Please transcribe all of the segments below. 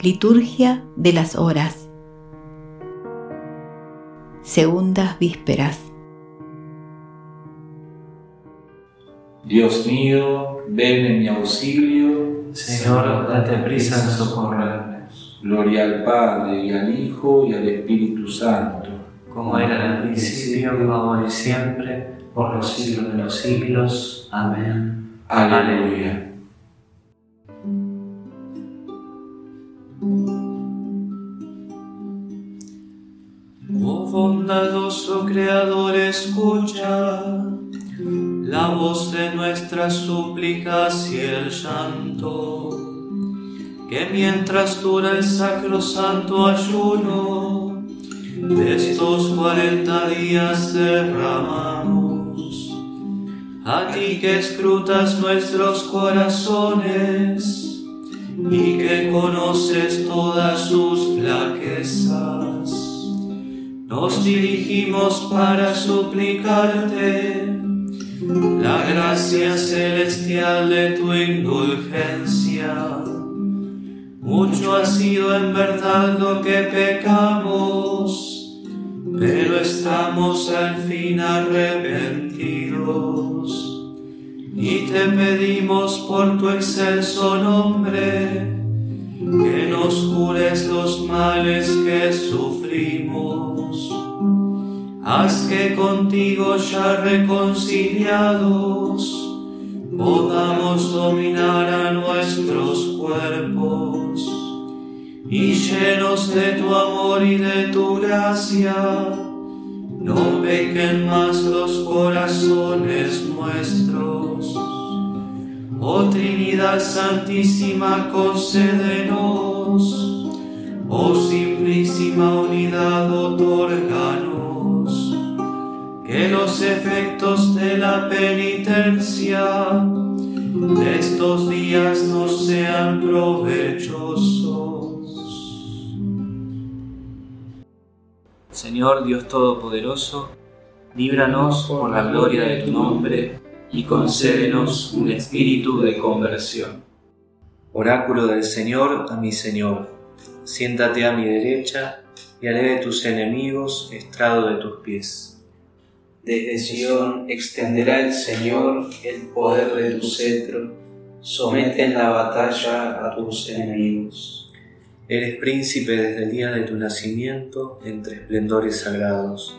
Liturgia de las Horas. Segundas Vísperas. Dios mío, ven en mi auxilio. Señor, date prisa en socorrernos. Gloria al Padre, y al Hijo, y al Espíritu Santo. Como era en el principio, ahora y siempre, por los siglos de los siglos. Amén. Aleluya. Creador, escucha la voz de nuestras súplicas y el llanto, que mientras dura el sacrosanto ayuno, de estos cuarenta días derramamos, a ti que escrutas nuestros corazones y que conoces todas sus flaquezas. Nos dirigimos para suplicarte la gracia celestial de tu indulgencia. Mucho ha sido en verdad lo que pecamos, pero estamos al fin arrepentidos y te pedimos por tu excelso nombre que nos cures los males que sufrimos. Haz que contigo ya reconciliados podamos dominar a nuestros cuerpos y llenos de tu amor y de tu gracia, no pequen más los corazones nuestros. Oh Trinidad Santísima, concédenos, oh Simplísima Unidad, los efectos de la penitencia de estos días nos sean provechosos. Señor Dios Todopoderoso, líbranos por la gloria de tu nombre y concédenos un espíritu de conversión. Oráculo del Señor a mi Señor, siéntate a mi derecha y haré de tus enemigos estrado de tus pies. Desde Sion extenderá el Señor el poder de tu cetro, somete en la batalla a tus enemigos. Eres príncipe desde el día de tu nacimiento entre esplendores sagrados.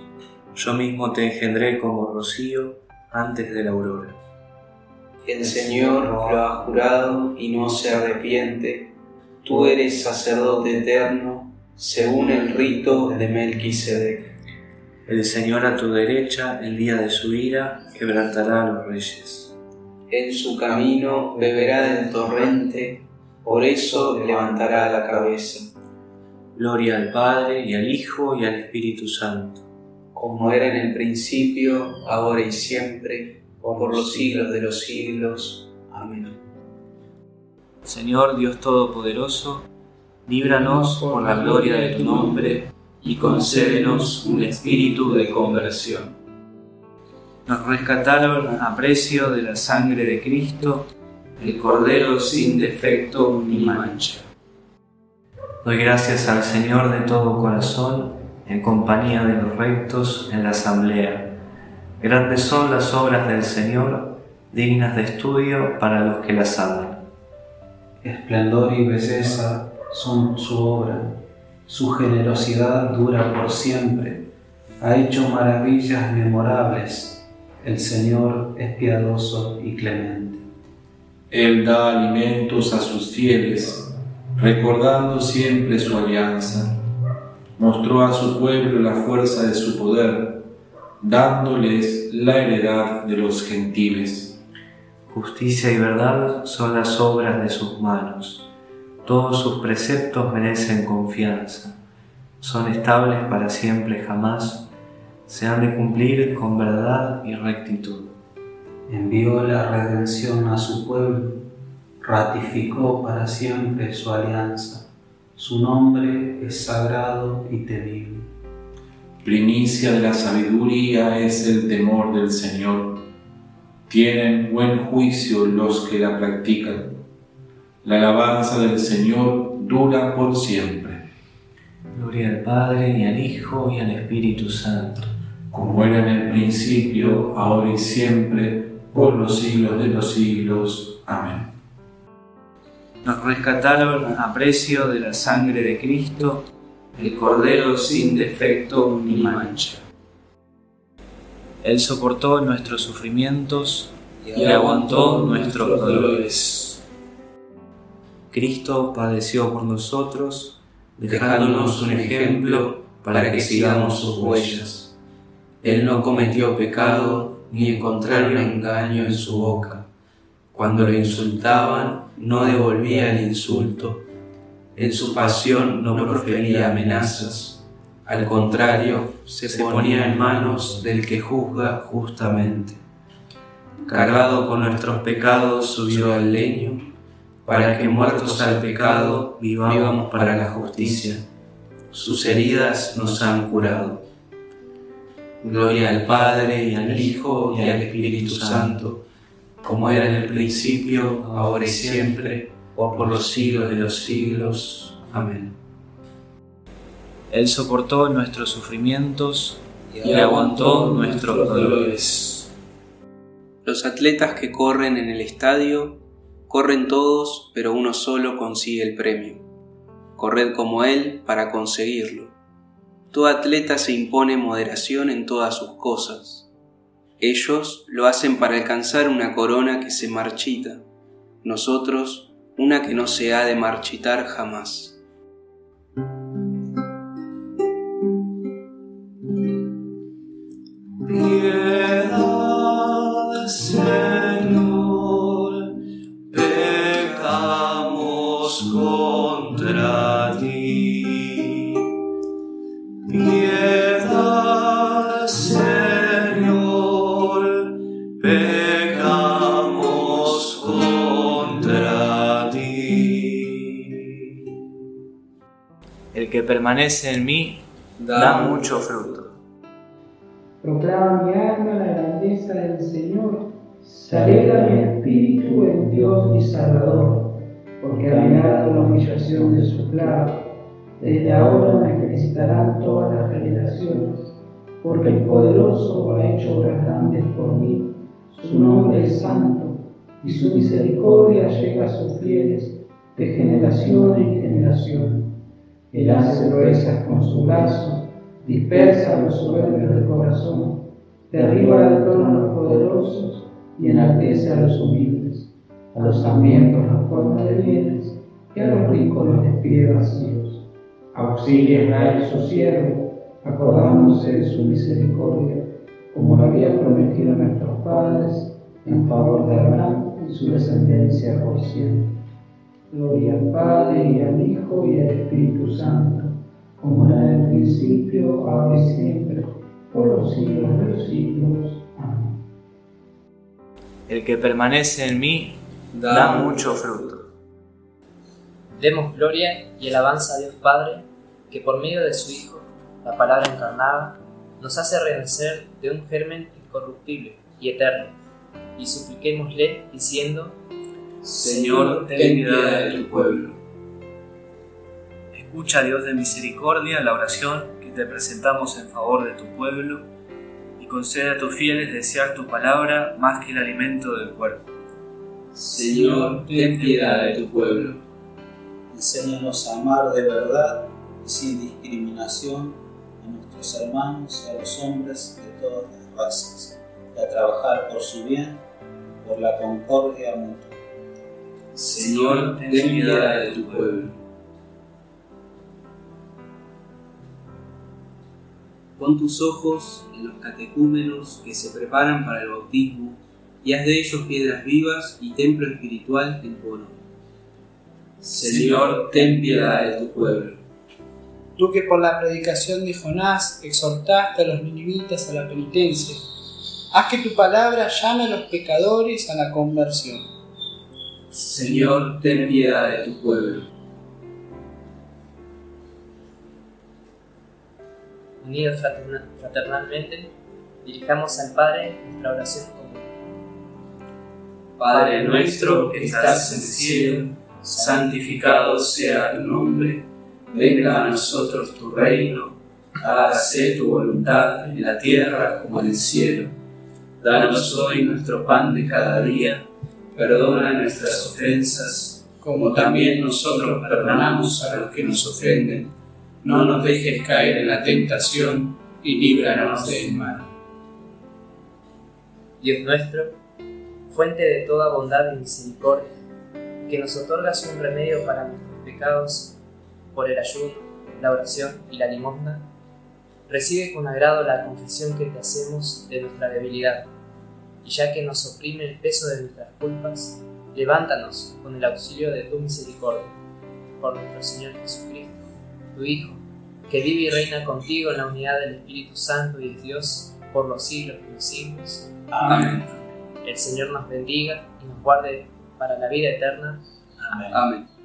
Yo mismo te engendré como rocío antes de la aurora. El Señor lo ha jurado y no se arrepiente. Tú eres sacerdote eterno, según el rito de Melquisedec. El Señor a tu derecha, el día de su ira, quebrantará a los reyes. En su camino beberá del torrente, por eso levantará la cabeza. Gloria al Padre y al Hijo y al Espíritu Santo como era en el principio, ahora y siempre, por los siglos de los siglos. Amén. Señor Dios Todopoderoso, líbranos por la gloria de tu nombre y concédenos un espíritu de conversión. Nos rescataron a precio de la sangre de Cristo, el Cordero sin defecto ni mancha. Doy gracias al Señor de todo corazón en compañía de los rectos en la asamblea. Grandes son las obras del Señor, dignas de estudio para los que las aman. Esplendor y belleza son su obra, su generosidad dura por siempre, ha hecho maravillas memorables, el Señor es piadoso y clemente. Él da alimentos a sus fieles, recordando siempre su alianza mostró a su pueblo la fuerza de su poder, dándoles la heredad de los gentiles. Justicia y verdad son las obras de sus manos. Todos sus preceptos merecen confianza. Son estables para siempre jamás. Se han de cumplir con verdad y rectitud. Envió la redención a su pueblo. Ratificó para siempre su alianza su nombre es sagrado y temible. Primicia de la sabiduría es el temor del Señor. Tienen buen juicio los que la practican. La alabanza del Señor dura por siempre. Gloria al Padre y al Hijo y al Espíritu Santo. Como era en el principio, ahora y siempre, por los siglos de los siglos. Amén. Nos rescataron a precio de la sangre de Cristo, el Cordero sin defecto ni mancha. Él soportó nuestros sufrimientos y aguantó nuestros dolores. Cristo padeció por nosotros, dejándonos un ejemplo para que sigamos sus huellas. Él no cometió pecado ni encontraron engaño en su boca. Cuando lo insultaban, no devolvía el insulto. En su pasión no profería amenazas. Al contrario, se ponía en manos del que juzga justamente. Cargado con nuestros pecados, subió al leño para que muertos al pecado vivamos para la justicia. Sus heridas nos han curado. Gloria al Padre y al Hijo y al Espíritu Santo, como era en el principio, ahora y siempre, por los siglos de los siglos. Amén. Él soportó nuestros sufrimientos y aguantó nuestros dolores. Los atletas que corren en el estadio Corren todos, pero uno solo consigue el premio. Corred como él para conseguirlo. Todo atleta se impone moderación en todas sus cosas. Ellos lo hacen para alcanzar una corona que se marchita, nosotros una que no se ha de marchitar jamás. Permanece en mí da mucho fruto. Proclama mi alma la grandeza del Señor, se alegra mi espíritu en Dios mi Salvador, porque ha mirado la humillación de su clavo. Desde ahora me felicitarán todas las generaciones, porque el poderoso ha hecho obras grandes por mí. Su nombre es santo, y su misericordia llega a sus fieles de generación en generación. Él hace proezas con su brazo, dispersa los soberbios del corazón, derriba del trono a los poderosos y enaltece a los humildes. A los hambrientos los colma de bienes y a los ricos los despide vacíos. Auxilia Israel su siervo, acordándose de su misericordia, como lo había prometido a nuestros padres, en favor de Abraham y su descendencia por siempre. Gloria al Padre y al Hijo y al Espíritu Santo, como era en el principio, ahora y siempre, por los siglos de los siglos. Amén. El que permanece en mí da, mucho fruto. Demos gloria y alabanza a Dios Padre, que por medio de su Hijo, la palabra encarnada, nos hace renacer de un germen incorruptible y eterno, y supliquémosle diciendo, Señor, ten piedad de tu pueblo. Escucha, Dios de misericordia, la oración que te presentamos en favor de tu pueblo y concede a tus fieles desear tu palabra más que el alimento del cuerpo. Señor, ten piedad de tu pueblo. Enséñanos a amar de verdad y sin discriminación a nuestros hermanos y a los hombres de todas las razas, y a trabajar por su bien, por la concordia mutua Señor, ten piedad de tu pueblo. Pon tus ojos en los catecúmenos que se preparan para el bautismo y haz de ellos piedras vivas y templo espiritual en tu honor. Señor, ten piedad de tu pueblo. Tú que por la predicación de Jonás exhortaste a los ninivitas a la penitencia, haz que tu palabra llame a los pecadores a la conversión Señor, ten piedad de tu pueblo. Unidos fraternalmente, dirijamos al Padre nuestra oración común. Padre nuestro que estás en el cielo, santificado sea tu nombre, venga a nosotros tu reino, hágase tu voluntad en la tierra como en el cielo. Danos hoy nuestro pan de cada día, perdona nuestras ofensas, como también nosotros perdonamos a los que nos ofenden. No nos dejes caer en la tentación y líbranos del mal. Dios nuestro, fuente de toda bondad y misericordia, que nos otorgas un remedio para nuestros pecados por el ayuno, la oración y la limosna, recibe con agrado la confesión que te hacemos de nuestra debilidad, y ya que nos oprime el peso de nuestras culpas, levántanos con el auxilio de tu misericordia, por nuestro Señor Jesucristo, tu Hijo, que vive y reina contigo en la unidad del Espíritu Santo y de Dios por los siglos de los siglos. Amén. El Señor nos bendiga y nos guarde para la vida eterna. Amén.